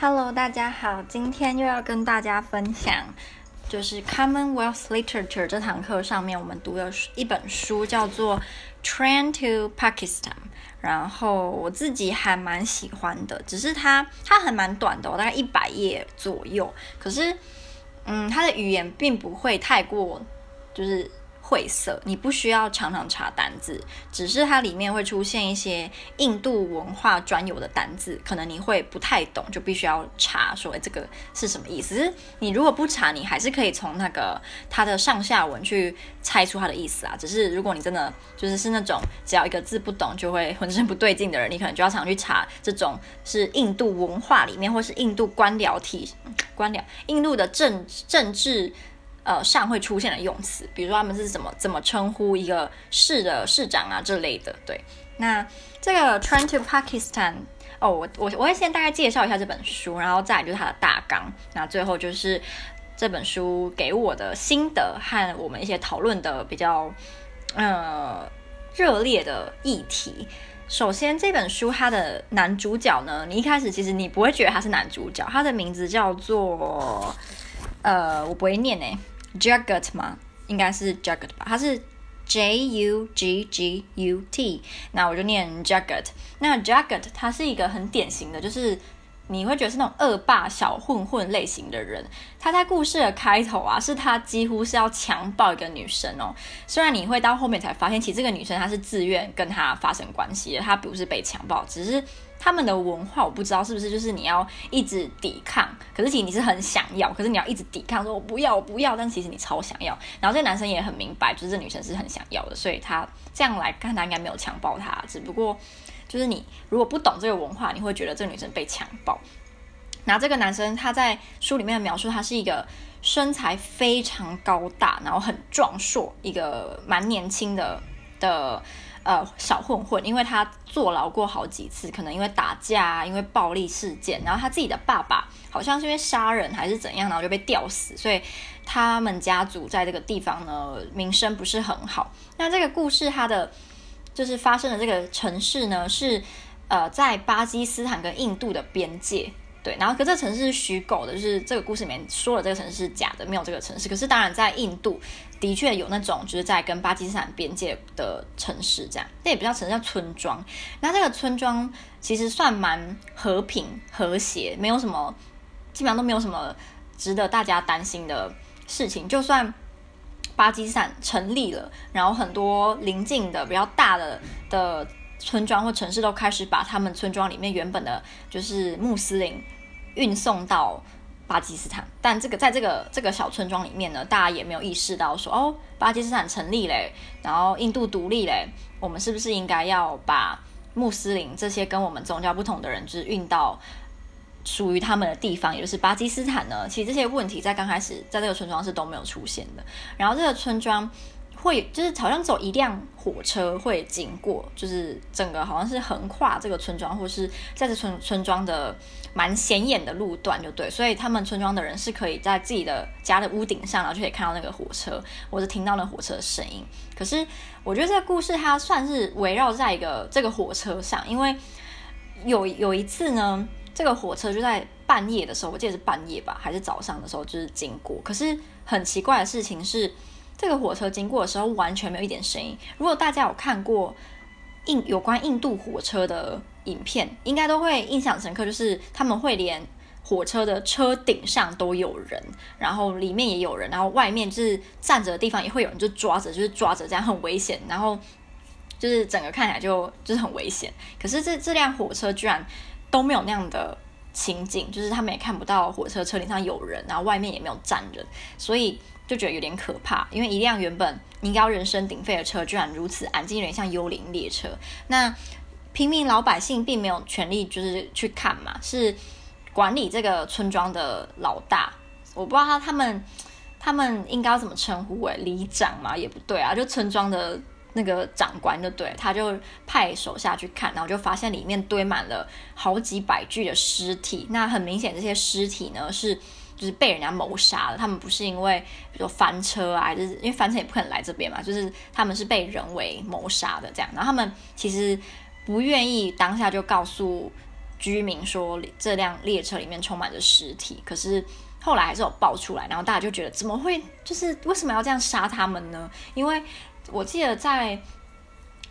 Hello，大家好，今天又要跟大家分享，就是 Commonwealth Literature 这堂课上面我们读的一本书叫做《Train to Pakistan》，然后我自己还蛮喜欢的，只是它它还蛮短的，大概一百页左右，可是嗯，它的语言并不会太过，就是。晦涩，你不需要常常查单字，只是它里面会出现一些印度文化专有的单字，可能你会不太懂，就必须要查说，哎，这个是什么意思？你如果不查，你还是可以从那个它的上下文去猜出它的意思啊。只是如果你真的就是是那种只要一个字不懂就会浑身不对劲的人，你可能就要常去查这种是印度文化里面，或是印度官僚体官僚，印度的政政治。呃，上会出现的用词，比如说他们是怎么怎么称呼一个市的市长啊这类的。对，那这个 Train to Pakistan，哦，我我我会先大概介绍一下这本书，然后再来就是它的大纲，那最后就是这本书给我的心得和我们一些讨论的比较呃热烈的议题。首先，这本书它的男主角呢，你一开始其实你不会觉得他是男主角，他的名字叫做呃，我不会念诶。Jagat 吗？应该是 Jagat 吧，它是 J U G G U T，那我就念 Jagat。那 Jagat 它是一个很典型的，就是。你会觉得是那种恶霸小混混类型的人。他在故事的开头啊，是他几乎是要强暴一个女生哦。虽然你会到后面才发现，其实这个女生她是自愿跟他发生关系的，她不是被强暴，只是他们的文化我不知道是不是就是你要一直抵抗，可是其实你是很想要，可是你要一直抵抗，说我不要我不要，但其实你超想要。然后这个男生也很明白，就是这女生是很想要的，所以他这样来看，他应该没有强暴她，只不过。就是你如果不懂这个文化，你会觉得这个女生被强暴。然后这个男生他在书里面的描述，他是一个身材非常高大，然后很壮硕，一个蛮年轻的的呃小混混。因为他坐牢过好几次，可能因为打架啊，因为暴力事件。然后他自己的爸爸好像是因为杀人还是怎样，然后就被吊死。所以他们家族在这个地方呢，名声不是很好。那这个故事它的。就是发生的这个城市呢，是呃在巴基斯坦跟印度的边界，对，然后可这城市是虚构的，就是这个故事里面说了这个城市是假的，没有这个城市。可是当然在印度的确有那种就是在跟巴基斯坦边界的城市，这样，那也不叫城市，叫村庄。那这个村庄其实算蛮和平和谐，没有什么，基本上都没有什么值得大家担心的事情，就算。巴基斯坦成立了，然后很多邻近的比较大的的村庄或城市都开始把他们村庄里面原本的，就是穆斯林运送到巴基斯坦。但这个在这个这个小村庄里面呢，大家也没有意识到说，哦，巴基斯坦成立嘞，然后印度独立嘞，我们是不是应该要把穆斯林这些跟我们宗教不同的人，就是运到。属于他们的地方，也就是巴基斯坦呢。其实这些问题在刚开始在这个村庄是都没有出现的。然后这个村庄会就是好像走一辆火车会经过，就是整个好像是横跨这个村庄，或是在这村村庄的蛮显眼的路段，就对。所以他们村庄的人是可以在自己的家的屋顶上，然后就可以看到那个火车，或者听到那火车的声音。可是我觉得这个故事它算是围绕在一个这个火车上，因为有有一次呢。这个火车就在半夜的时候，我记得是半夜吧，还是早上的时候，就是经过。可是很奇怪的事情是，这个火车经过的时候完全没有一点声音。如果大家有看过印有关印度火车的影片，应该都会印象深刻，就是他们会连火车的车顶上都有人，然后里面也有人，然后外面就是站着的地方也会有人，就抓着，就是抓着，这样很危险。然后就是整个看起来就就是很危险。可是这这辆火车居然。都没有那样的情景，就是他们也看不到火车车顶上有人，然后外面也没有站人，所以就觉得有点可怕。因为一辆原本应该要人声鼎沸的车，居然如此安静，有点像幽灵列车。那平民老百姓并没有权利就是去看嘛，是管理这个村庄的老大，我不知道他他们他们应该要怎么称呼诶，里长嘛也不对啊，就村庄的。那个长官就对，他就派手下去看，然后就发现里面堆满了好几百具的尸体。那很明显，这些尸体呢是就是被人家谋杀的。他们不是因为比如说翻车啊，就是因为翻车也不可能来这边嘛，就是他们是被人为谋杀的这样。然后他们其实不愿意当下就告诉居民说这辆列车里面充满着尸体，可是后来还是有爆出来，然后大家就觉得怎么会，就是为什么要这样杀他们呢？因为我记得在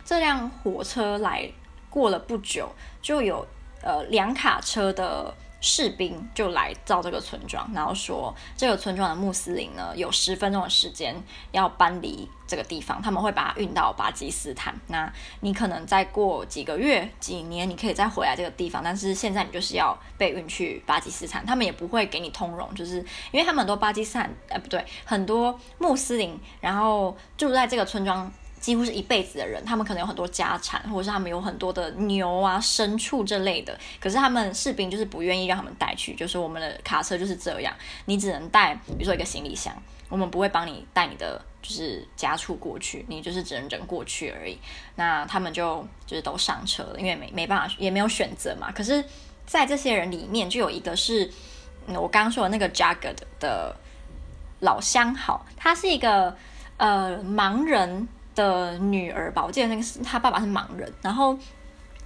这辆火车来过了不久，就有呃两卡车的。士兵就来到这个村庄，然后说这个村庄的穆斯林呢，有十分钟的时间要搬离这个地方，他们会把它运到巴基斯坦。那你可能再过几个月、几年，你可以再回来这个地方，但是现在你就是要被运去巴基斯坦。他们也不会给你通融，就是因为他们很多巴基斯坦，呃，不对，很多穆斯林，然后住在这个村庄。几乎是一辈子的人，他们可能有很多家产，或者是他们有很多的牛啊、牲畜这类的。可是他们士兵就是不愿意让他们带去，就是我们的卡车就是这样，你只能带，比如说一个行李箱，我们不会帮你带你的就是家畜过去，你就是只能人过去而已。那他们就就是都上车了，因为没没办法，也没有选择嘛。可是，在这些人里面，就有一个是，我刚刚说的那个 Jagged 的老相好，他是一个呃盲人。的女儿吧，我记得那个是他爸爸是盲人，然后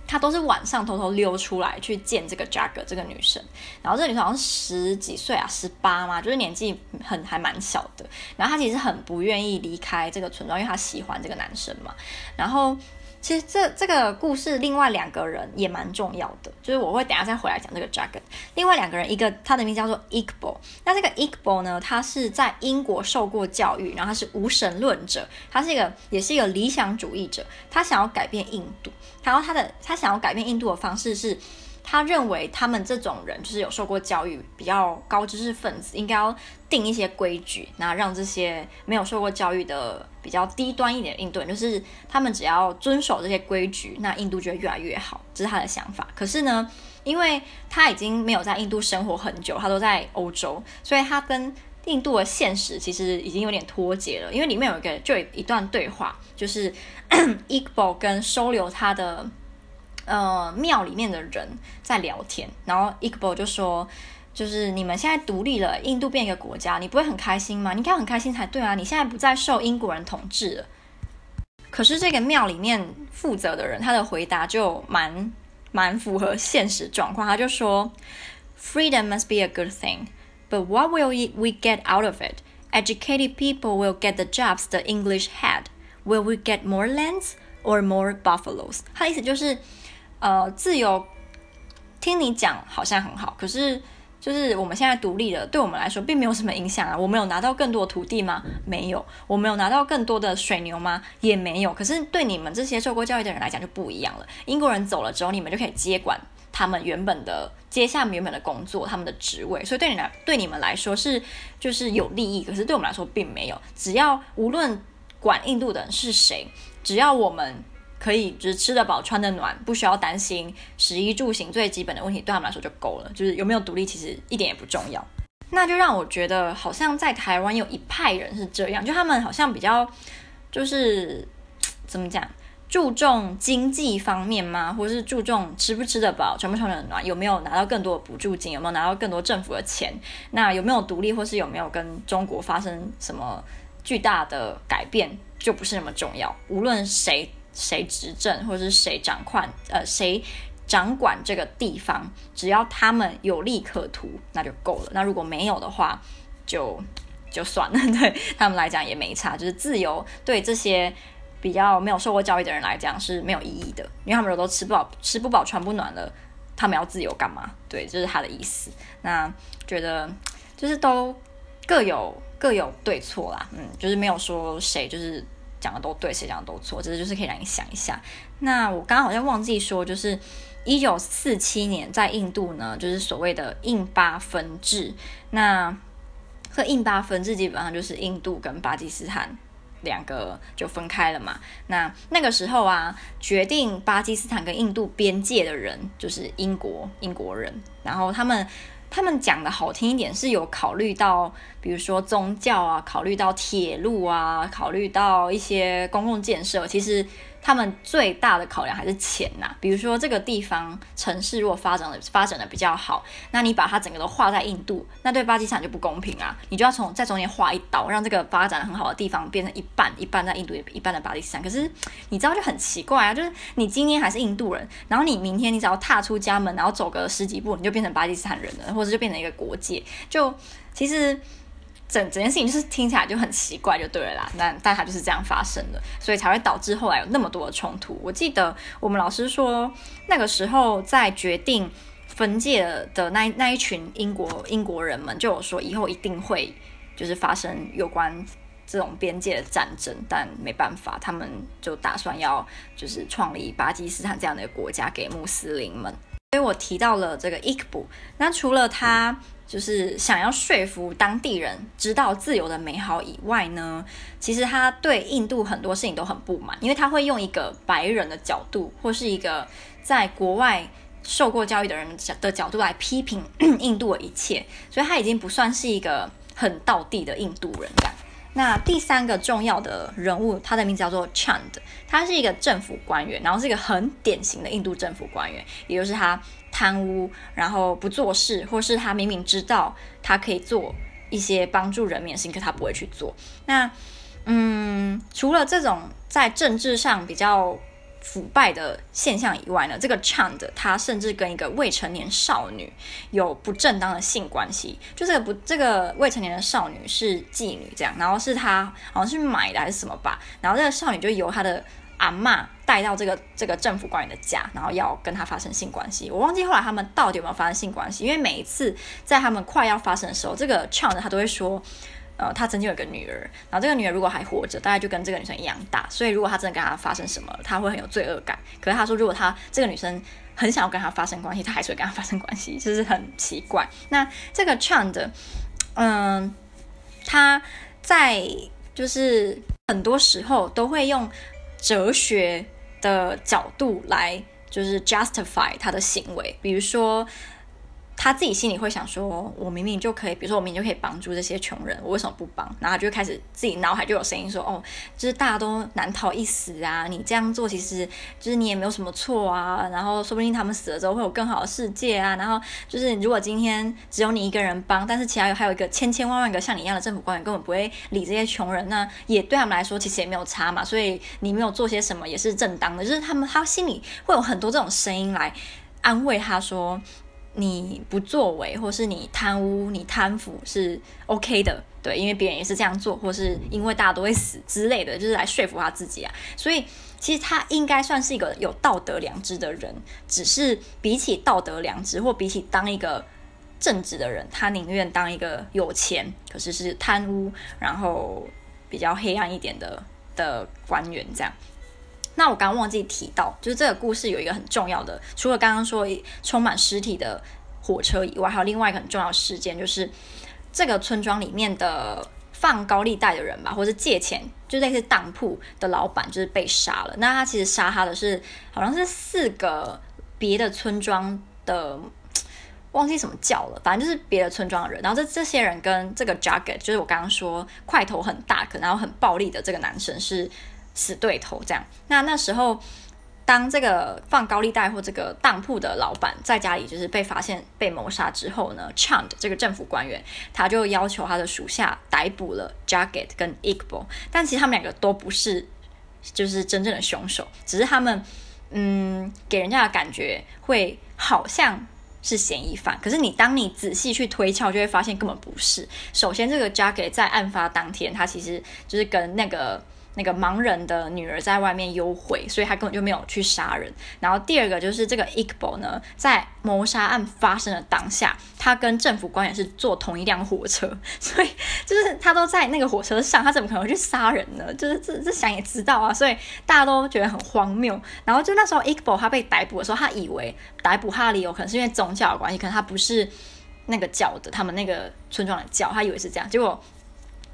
他都是晚上偷偷溜出来去见这个 Jagger 这个女生，然后这个女生好像十几岁啊，十八嘛，就是年纪很还蛮小的，然后她其实很不愿意离开这个村庄，因为她喜欢这个男生嘛，然后。其实这这个故事另外两个人也蛮重要的，就是我会等下再回来讲这个 dragon。另外两个人，一个他的名字叫做 Igbo，那这个 Igbo 呢，他是在英国受过教育，然后他是无神论者，他是一个也是一个理想主义者，他想要改变印度，然后他的他想要改变印度的方式是。他认为他们这种人就是有受过教育、比较高知识分子，应该要定一些规矩，那让这些没有受过教育的比较低端一点的印度人，就是他们只要遵守这些规矩，那印度就会越来越好。这是他的想法。可是呢，因为他已经没有在印度生活很久，他都在欧洲，所以他跟印度的现实其实已经有点脱节了。因为里面有一个就有一段对话，就是 Iqbal 跟收留他的。呃，庙里面的人在聊天，然后 Iqbal 就说：“就是你们现在独立了，印度变一个国家，你不会很开心吗？你应该很开心才对啊！你现在不再受英国人统治了。”可是这个庙里面负责的人，他的回答就蛮蛮符合现实状况。他就说：“Freedom must be a good thing, but what will we get out of it? Educated people will get the jobs the English had. Will we get more lands or more buffaloes？” 他的意思就是。呃，自由，听你讲好像很好，可是就是我们现在独立了，对我们来说并没有什么影响啊。我们有拿到更多的土地吗？没有。我们有拿到更多的水牛吗？也没有。可是对你们这些受过教育的人来讲就不一样了。英国人走了之后，你们就可以接管他们原本的接下原本的工作，他们的职位。所以对你来对你们来说是就是有利益，可是对我们来说并没有。只要无论管印度的人是谁，只要我们。可以，就是吃得饱、穿得暖，不需要担心食衣住行最基本的问题，对他们来说就够了。就是有没有独立，其实一点也不重要。那就让我觉得，好像在台湾有一派人是这样，就他们好像比较，就是 怎么讲，注重经济方面吗？或者是注重吃不吃得饱、穿不穿得暖，有没有拿到更多的补助金，有没有拿到更多政府的钱？那有没有独立，或是有没有跟中国发生什么巨大的改变，就不是那么重要。无论谁。谁执政或者是谁掌管，呃，谁掌管这个地方，只要他们有利可图，那就够了。那如果没有的话，就就算了。对他们来讲也没差，就是自由对这些比较没有受过教育的人来讲是没有意义的，因为他们都吃不饱、吃不饱、穿不暖了，他们要自由干嘛？对，这、是他的意思。那觉得就是都各有各有对错啦，嗯，就是没有说谁就是。讲的都对，谁讲的都错，这就是可以让你想一下。那我刚刚好像忘记说，就是一九四七年在印度呢，就是所谓的印巴分治。那这印巴分治基本上就是印度跟巴基斯坦两个就分开了嘛。那那个时候啊，决定巴基斯坦跟印度边界的人就是英国英国人，然后他们。他们讲的好听一点是有考虑到，比如说宗教啊，考虑到铁路啊，考虑到一些公共建设。其实他们最大的考量还是钱呐、啊。比如说这个地方城市如果发展的发展的比较好，那你把它整个都划在印度，那对巴基斯坦就不公平啊！你就要从在中间划一刀，让这个发展很好的地方变成一半，一半在印度，一半在巴基斯坦。可是你知道就很奇怪啊，就是你今天还是印度人，然后你明天你只要踏出家门，然后走个十几步，你就变成巴基斯坦人了，或者就变成一个国界。就其实。整整件事情就是听起来就很奇怪，就对了啦。但但它就是这样发生的，所以才会导致后来有那么多的冲突。我记得我们老师说，那个时候在决定分界的那那一群英国英国人们就有说，以后一定会就是发生有关这种边界的战争。但没办法，他们就打算要就是创立巴基斯坦这样的国家给穆斯林们。所以我提到了这个伊克布，那除了他。就是想要说服当地人知道自由的美好以外呢，其实他对印度很多事情都很不满，因为他会用一个白人的角度，或是一个在国外受过教育的人的角度来批评 印度的一切，所以他已经不算是一个很道地的印度人这样。那第三个重要的人物，他的名字叫做 Chand，他是一个政府官员，然后是一个很典型的印度政府官员，也就是他。贪污，然后不做事，或是他明明知道他可以做一些帮助人民的事情，可他不会去做。那，嗯，除了这种在政治上比较腐败的现象以外呢，这个 Chand 他甚至跟一个未成年少女有不正当的性关系。就这个不，这个未成年的少女是妓女，这样，然后是他好像是买的还是什么吧，然后这个少女就由他的。阿嬷带到这个这个政府官员的家，然后要跟他发生性关系。我忘记后来他们到底有没有发生性关系，因为每一次在他们快要发生的时候，这个 Chand 他都会说，呃，他曾经有个女儿，然后这个女儿如果还活着，大概就跟这个女生一样大。所以如果他真的跟她发生什么，他会很有罪恶感。可是他说，如果他这个女生很想要跟他发生关系，他还是会跟他发生关系，就是很奇怪。那这个 Chand，嗯、呃，他在就是很多时候都会用。哲学的角度来，就是 justify 他的行为，比如说。他自己心里会想说：“我明明就可以，比如说我明明就可以帮助这些穷人，我为什么不帮？”然后就开始自己脑海就有声音说：“哦，就是大家都难逃一死啊！你这样做其实就是你也没有什么错啊。然后说不定他们死了之后会有更好的世界啊。然后就是如果今天只有你一个人帮，但是其他有还有一个千千万万个像你一样的政府官员根本不会理这些穷人，那也对他们来说其实也没有差嘛。所以你没有做些什么也是正当的。就是他们他心里会有很多这种声音来安慰他说。”你不作为，或是你贪污、你贪腐是 OK 的，对，因为别人也是这样做，或是因为大家都会死之类的，就是来说服他自己啊。所以其实他应该算是一个有道德良知的人，只是比起道德良知，或比起当一个正直的人，他宁愿当一个有钱，可是是贪污，然后比较黑暗一点的的官员这样。那我刚刚忘记提到，就是这个故事有一个很重要的，除了刚刚说充满尸体的火车以外，还有另外一个很重要的事件，就是这个村庄里面的放高利贷的人吧，或者借钱，就类似当铺的老板，就是被杀了。那他其实杀他的是好像是四个别的村庄的，忘记什么叫了，反正就是别的村庄的人。然后这这些人跟这个 Jagat，就是我刚刚说块头很大，可然后很暴力的这个男生是。死对头这样，那那时候，当这个放高利贷或这个当铺的老板在家里就是被发现被谋杀之后呢，Chand 这个政府官员他就要求他的属下逮捕了 jaget 跟 Iqbal，但其实他们两个都不是就是真正的凶手，只是他们嗯给人家的感觉会好像是嫌疑犯，可是你当你仔细去推敲，就会发现根本不是。首先，这个 jaget 在案发当天，他其实就是跟那个。那个盲人的女儿在外面幽会，所以他根本就没有去杀人。然后第二个就是这个 i k b o 呢，在谋杀案发生的当下，他跟政府官员是坐同一辆火车，所以就是他都在那个火车上，他怎么可能去杀人呢？就是这这想也知道啊，所以大家都觉得很荒谬。然后就那时候 Iqbal 他被逮捕的时候，他以为逮捕他的理由可能是因为宗教的关系，可能他不是那个教的，他们那个村庄的教，他以为是这样，结果。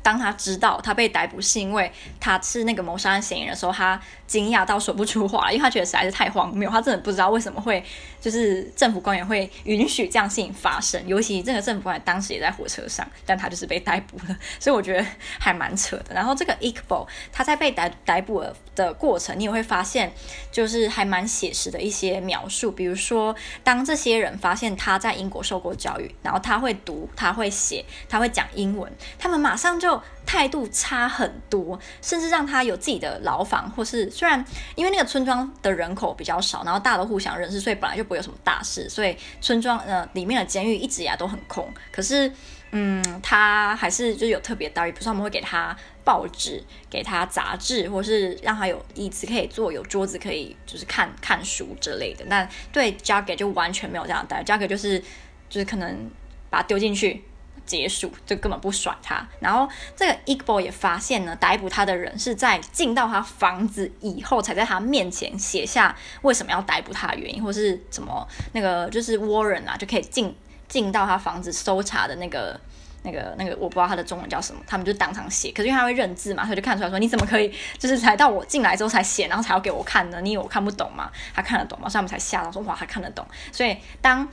当他知道他被逮捕是因为他是那个谋杀案嫌疑人的时候，他惊讶到说不出话，因为他觉得实在是太荒谬，他真的不知道为什么会就是政府官员会允许这样事情发生，尤其这个政府官员当时也在火车上，但他就是被逮捕了，所以我觉得还蛮扯的。然后这个 Iqbal 他在被逮逮捕的过程，你也会发现就是还蛮写实的一些描述，比如说当这些人发现他在英国受过教育，然后他会读，他会写，他会讲英文，他们马上就就态度差很多，甚至让他有自己的牢房，或是虽然因为那个村庄的人口比较少，然后大家都互相认识，所以本来就不会有什么大事，所以村庄呃里面的监狱一直以来都很空。可是嗯，他还是就有特别待遇，比如说我们会给他报纸，给他杂志，或是让他有椅子可以坐，有桌子可以就是看看书之类的。但对 Jagged 就完全没有这样待遇，Jagged 就是就是可能把他丢进去。结束就根本不甩他，然后这个 Iqbal 也发现呢，逮捕他的人是在进到他房子以后，才在他面前写下为什么要逮捕他的原因，或是什么那个就是 Warrant 啊，就可以进进到他房子搜查的那个那个那个，我不知道他的中文叫什么，他们就当场写，可是因为他会认字嘛，他就看出来说你怎么可以就是才到我进来之后才写，然后才要给我看呢？你以为我看不懂吗？他看得懂吗？所以他们才吓到说哇，他看得懂，所以当。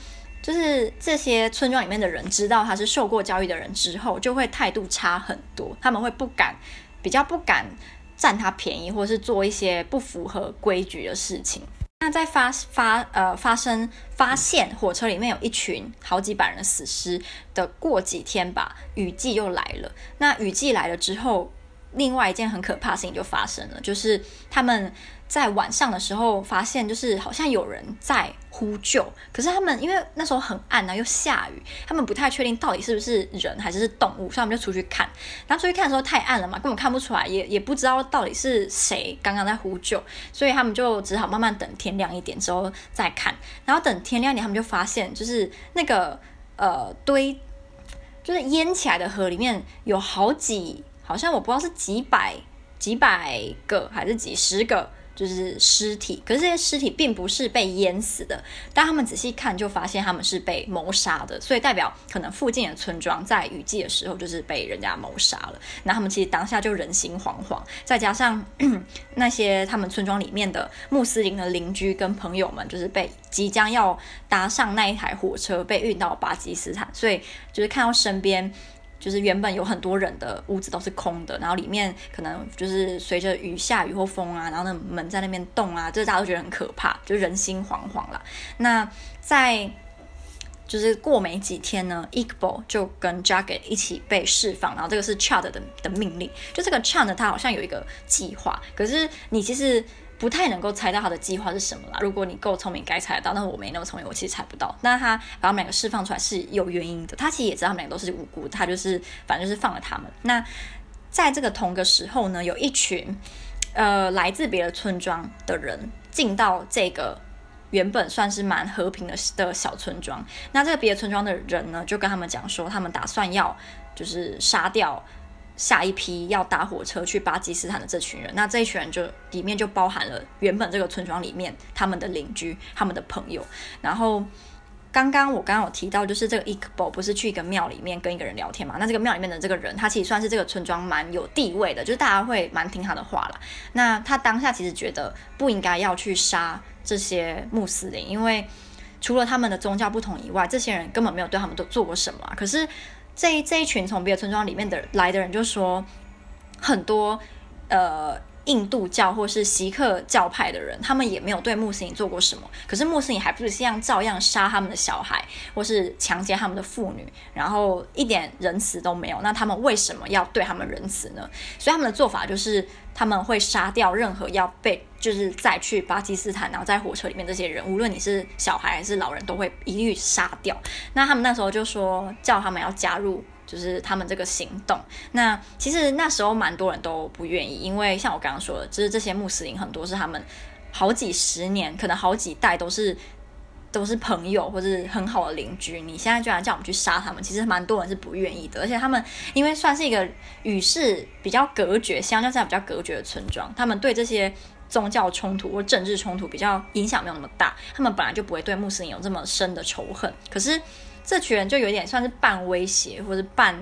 就是这些村庄里面的人知道他是受过教育的人之后，就会态度差很多。他们会不敢，比较不敢占他便宜，或是做一些不符合规矩的事情。那在发发呃发生发现火车里面有一群好几百人的死尸的过几天吧，雨季又来了。那雨季来了之后，另外一件很可怕的事情就发生了，就是他们。在晚上的时候，发现就是好像有人在呼救，可是他们因为那时候很暗啊，又下雨，他们不太确定到底是不是人还是是动物，所以他们就出去看。然后出去看的时候太暗了嘛，根本看不出来，也也不知道到底是谁刚刚在呼救，所以他们就只好慢慢等天亮一点之后再看。然后等天亮一点，他们就发现就是那个呃堆，就是淹起来的河里面有好几，好像我不知道是几百几百个还是几十个。就是尸体，可是这些尸体并不是被淹死的，但他们仔细看就发现他们是被谋杀的，所以代表可能附近的村庄在雨季的时候就是被人家谋杀了。那他们其实当下就人心惶惶，再加上 那些他们村庄里面的穆斯林的邻居跟朋友们，就是被即将要搭上那一台火车被运到巴基斯坦，所以就是看到身边。就是原本有很多人的屋子都是空的，然后里面可能就是随着雨下雨或风啊，然后那门在那边动啊，这大家都觉得很可怕，就人心惶惶啦。那在就是过没几天呢，Iqbal 就跟 Jagget 一起被释放，然后这个是 Chad 的的命令。就这个 Chad 他好像有一个计划，可是你其实。不太能够猜到他的计划是什么啦。如果你够聪明，该猜得到。但我没那么聪明，我其实猜不到。那他把他们两个释放出来是有原因的。他其实也知道他们两个都是无辜，他就是反正就是放了他们。那在这个同个时候呢，有一群呃来自别的村庄的人进到这个原本算是蛮和平的的小村庄。那这个别的村庄的人呢，就跟他们讲说，他们打算要就是杀掉。下一批要搭火车去巴基斯坦的这群人，那这一群人就里面就包含了原本这个村庄里面他们的邻居、他们的朋友。然后刚刚我刚刚有提到，就是这个 Iqbal 不是去一个庙里面跟一个人聊天嘛？那这个庙里面的这个人，他其实算是这个村庄蛮有地位的，就是大家会蛮听他的话啦。那他当下其实觉得不应该要去杀这些穆斯林，因为除了他们的宗教不同以外，这些人根本没有对他们都做过什么啊。可是。这一这一群从别的村庄里面的来的人就说，很多呃印度教或是锡克教派的人，他们也没有对穆斯林做过什么，可是穆斯林还不是像照样杀他们的小孩，或是强奸他们的妇女，然后一点仁慈都没有。那他们为什么要对他们仁慈呢？所以他们的做法就是。他们会杀掉任何要被就是再去巴基斯坦，然后在火车里面这些人，无论你是小孩还是老人，都会一律杀掉。那他们那时候就说叫他们要加入，就是他们这个行动。那其实那时候蛮多人都不愿意，因为像我刚刚说的，就是这些穆斯林很多是他们好几十年，可能好几代都是。都是朋友或是很好的邻居，你现在居然叫我们去杀他们，其实蛮多人是不愿意的。而且他们因为算是一个与世比较隔绝，相较之下比较隔绝的村庄，他们对这些宗教冲突或政治冲突比较影响没有那么大，他们本来就不会对穆斯林有这么深的仇恨。可是这群人就有点算是半威胁或者半。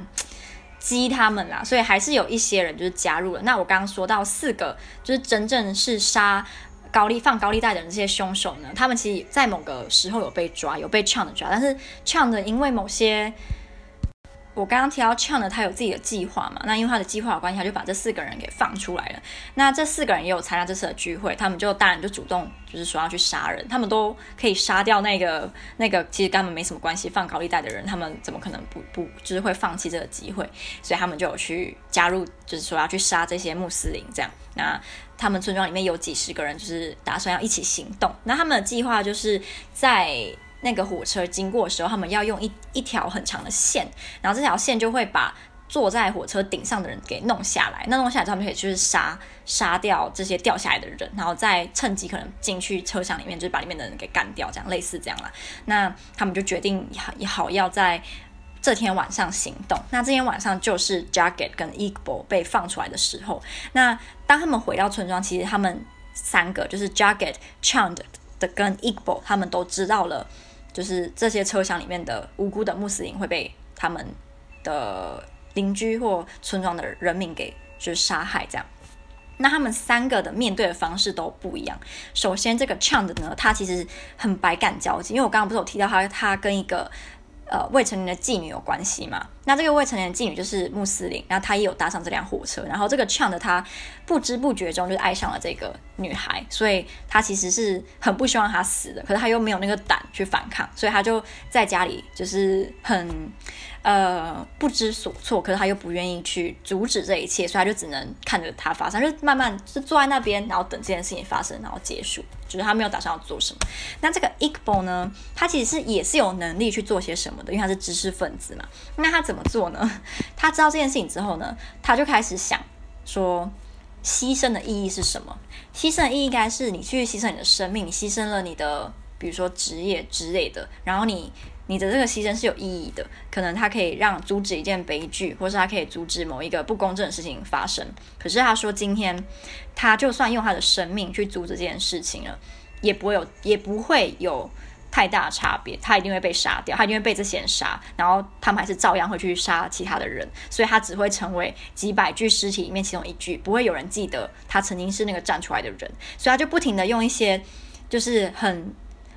激他们啦，所以还是有一些人就是加入了。那我刚刚说到四个，就是真正是杀高利放高利贷的人这些凶手呢，他们其实在某个时候有被抓，有被 Chang 的抓，但是 Chang 的因为某些。我刚刚提到 c h a n 呢，他有自己的计划嘛？那因为他的计划有关系，他就把这四个人给放出来了。那这四个人也有参加这次的聚会，他们就当然就主动就是说要去杀人，他们都可以杀掉那个那个其实根本没什么关系放高利贷的人，他们怎么可能不不就是会放弃这个机会？所以他们就有去加入，就是说要去杀这些穆斯林这样。那他们村庄里面有几十个人，就是打算要一起行动。那他们的计划就是在。那个火车经过的时候，他们要用一一条很长的线，然后这条线就会把坐在火车顶上的人给弄下来。那弄下来之后，他们可以就是杀杀掉这些掉下来的人，然后再趁机可能进去车厢里面，就是把里面的人给干掉，这样类似这样啦。那他们就决定也好要在这天晚上行动。那这天晚上就是 Jagged 跟 Iqbal 被放出来的时候。那当他们回到村庄，其实他们三个就是 Jagged、Chand 的跟 Iqbal，他们都知道了。就是这些车厢里面的无辜的穆斯林会被他们的邻居或村庄的人民给就是杀害，这样。那他们三个的面对的方式都不一样。首先，这个 c h a n 呢，他其实很百感交集，因为我刚刚不是有提到他，他跟一个。呃，未成年的妓女有关系嘛？那这个未成年妓女就是穆斯林，然后他也有搭上这辆火车，然后这个呛的他不知不觉中就爱上了这个女孩，所以他其实是很不希望她死的，可是他又没有那个胆去反抗，所以他就在家里就是很。呃，不知所措，可是他又不愿意去阻止这一切，所以他就只能看着它发生，就慢慢就坐在那边，然后等这件事情发生，然后结束。就是他没有打算要做什么。那这个 Iqbal 呢，他其实是也是有能力去做些什么的，因为他是知识分子嘛。那他怎怎么做呢？他知道这件事情之后呢，他就开始想说，牺牲的意义是什么？牺牲的意义应该是你去牺牲你的生命，你牺牲了你的，比如说职业之类的，然后你。你的这个牺牲是有意义的，可能它可以让阻止一件悲剧，或是它可以阻止某一个不公正的事情发生。可是他说，今天他就算用他的生命去阻止这件事情了，也不会有，也不会有太大差别。他一定会被杀掉，他一定会被这些人杀，然后他们还是照样会去杀其他的人，所以他只会成为几百具尸体里面其中一具，不会有人记得他曾经是那个站出来的人。所以他就不停地用一些就是很。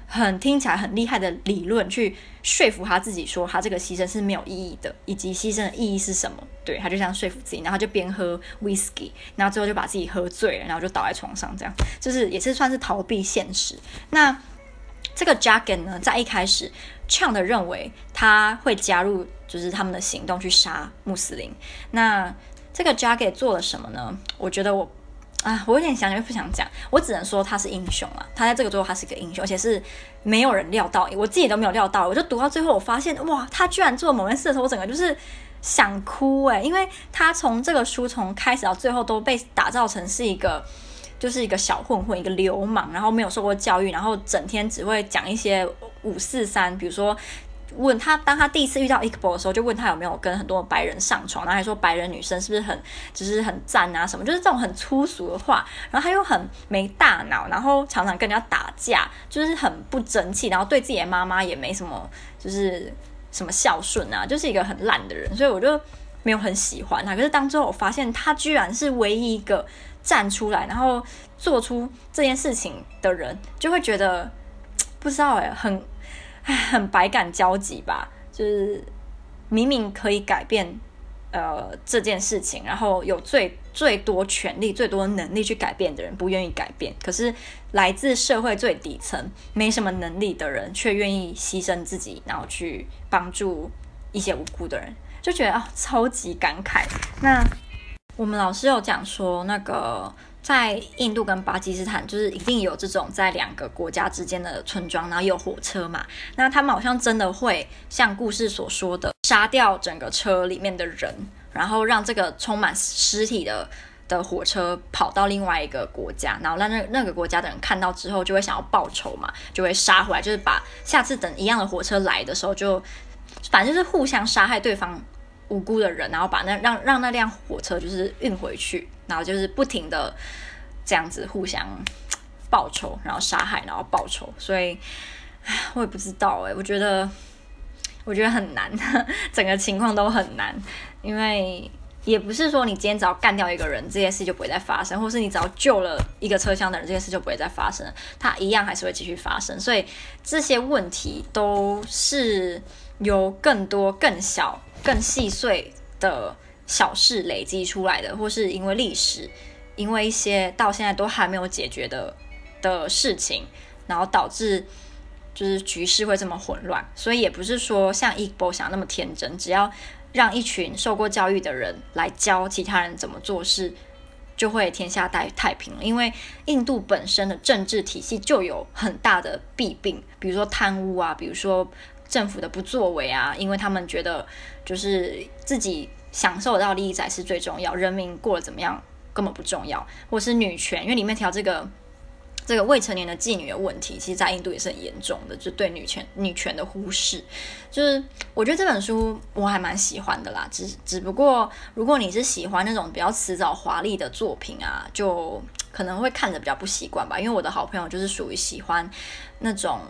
很听起来很厉害的理论去说服他自己，说他这个牺牲是没有意义的，以及牺牲的意义是什么？对，他就这样说服自己，然后就边喝 whisky，然后最后就把自己喝醉了，然后就倒在床上，这样就是也是算是逃避现实。那这个 Jagged 呢，在一开始唱的认为他会加入就是他们的行动去杀穆斯林。那这个 Jagged 做了什么呢？我觉得我。啊，我有点想，又不想讲，我只能说他是英雄啊！他在这个最后，他是一个英雄，而且是没有人料到，我自己都没有料到。我就读到最后，我发现哇，他居然做某件事的时候，我整个就是想哭诶、因为他从这个书从开始到最后都被打造成是一个，就是一个小混混，一个流氓，然后没有受过教育，然后整天只会讲一些五四三，比如说。问他，当他第一次遇到 Iqbal 的时候，就问他有没有跟很多白人上床，然后还说白人女生是不是很，就是很赞啊什么，就是这种很粗俗的话。然后他又很没大脑，然后常常跟人家打架，就是很不争气，然后对自己的妈妈也没什么，就是什么孝顺啊，就是一个很烂的人。所以我就没有很喜欢他。可是当之后我发现他居然是唯一一个站出来，然后做出这件事情的人，就会觉得 不知道哎，很。很百感交集吧，就是明明可以改变呃这件事情，然后有最最多权力、最多能力去改变的人不愿意改变，可是来自社会最底层、没什么能力的人却愿意牺牲自己，然后去帮助一些无辜的人，就觉得啊、超级感慨。那我们老师有讲说那个。在印度跟巴基斯坦，就是一定有这种在两个国家之间的村庄，然后有火车嘛。那他们好像真的会像故事所说的，杀掉整个车里面的人，然后让这个充满尸体的的火车跑到另外一个国家，然后让那那个国家的人看到之后，就会想要报仇嘛，就会杀回来，就是把下次等一样的火车来的时候就，反正就是互相杀害对方无辜的人，然后把那让让那辆火车就是运回去。然后就是不停的这样子互相报仇，然后杀害，然后报仇，所以，我也不知道哎，我觉得我觉得很难，整个情况都很难，因为也不是说你今天只要干掉一个人，这件事就不会再发生，或是你只要救了一个车厢的人，这件事就不会再发生，它一样还是会继续发生。所以这些问题都是由更多、更小、更细碎的小事累积出来的，或是因为历史，因为一些到现在都还没有解决的的事情，然后导致。就是局势会这么混乱，所以也不是说像一波想那么天真，只要让一群受过教育的人来教其他人怎么做事，就会天下太太平了。因为印度本身的政治体系就有很大的弊病，比如说贪污啊，比如说政府的不作为啊，因为他们觉得就是自己享受到利益才是最重要，人民过得怎么样根本不重要，或是女权，因为里面调这个。这个未成年的妓女的问题，其实，在印度也是很严重的，就对女权女权的忽视。就是我觉得这本书我还蛮喜欢的啦，只只不过如果你是喜欢那种比较辞藻华丽的作品啊，就可能会看着比较不习惯吧。因为我的好朋友就是属于喜欢那种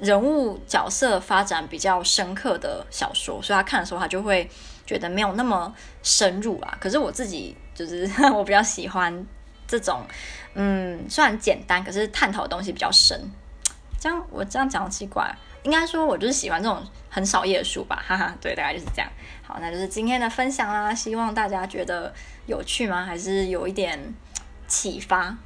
人物角色发展比较深刻的小说，所以他看的时候他就会觉得没有那么深入啊。可是我自己就是 我比较喜欢。这种，嗯，虽然简单，可是探讨的东西比较深。这样我这样讲奇怪，应该说我就是喜欢这种很少页的书吧，哈哈。对，大概就是这样。好，那就是今天的分享啦，希望大家觉得有趣吗？还是有一点启发？